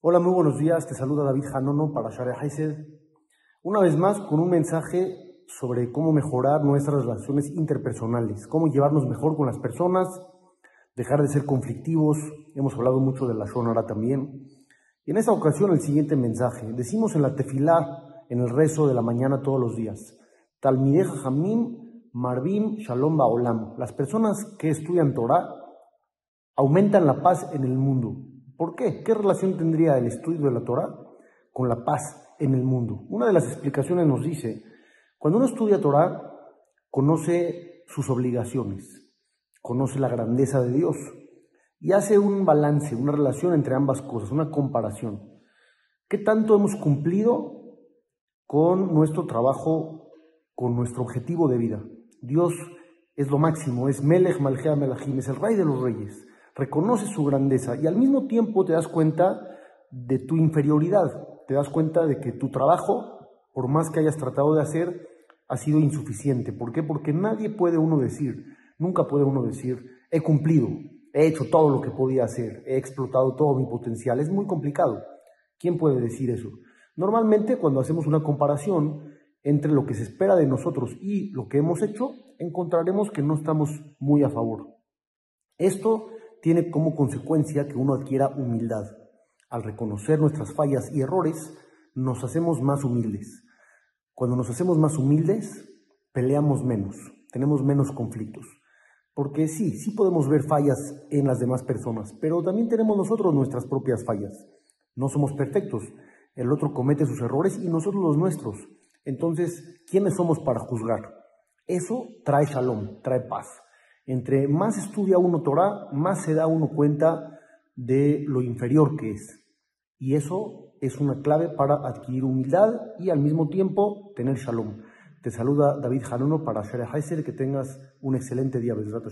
Hola, muy buenos días. Te saluda David Hanono para Haised. Una vez más con un mensaje sobre cómo mejorar nuestras relaciones interpersonales, cómo llevarnos mejor con las personas, dejar de ser conflictivos. Hemos hablado mucho de la Shonara también. Y en esta ocasión el siguiente mensaje. Decimos en la tefilá, en el rezo de la mañana todos los días. Talmideja Hamim, Marvim, Shalom Baolam. Las personas que estudian Torah aumentan la paz en el mundo. ¿Por qué? ¿Qué relación tendría el estudio de la Torah con la paz en el mundo? Una de las explicaciones nos dice, cuando uno estudia Torah, conoce sus obligaciones, conoce la grandeza de Dios y hace un balance, una relación entre ambas cosas, una comparación. ¿Qué tanto hemos cumplido con nuestro trabajo, con nuestro objetivo de vida? Dios es lo máximo, es Melech Malgea Melachim, es el rey de los reyes reconoces su grandeza y al mismo tiempo te das cuenta de tu inferioridad, te das cuenta de que tu trabajo, por más que hayas tratado de hacer, ha sido insuficiente. ¿Por qué? Porque nadie puede uno decir, nunca puede uno decir, he cumplido, he hecho todo lo que podía hacer, he explotado todo mi potencial. Es muy complicado. ¿Quién puede decir eso? Normalmente cuando hacemos una comparación entre lo que se espera de nosotros y lo que hemos hecho, encontraremos que no estamos muy a favor. Esto tiene como consecuencia que uno adquiera humildad. Al reconocer nuestras fallas y errores, nos hacemos más humildes. Cuando nos hacemos más humildes, peleamos menos, tenemos menos conflictos. Porque sí, sí podemos ver fallas en las demás personas, pero también tenemos nosotros nuestras propias fallas. No somos perfectos. El otro comete sus errores y nosotros los nuestros. Entonces, ¿quiénes somos para juzgar? Eso trae shalom, trae paz. Entre más estudia uno Torah, más se da uno cuenta de lo inferior que es. Y eso es una clave para adquirir humildad y al mismo tiempo tener shalom. Te saluda David Januno para Shere Heiser, que tengas un excelente día, Bezrat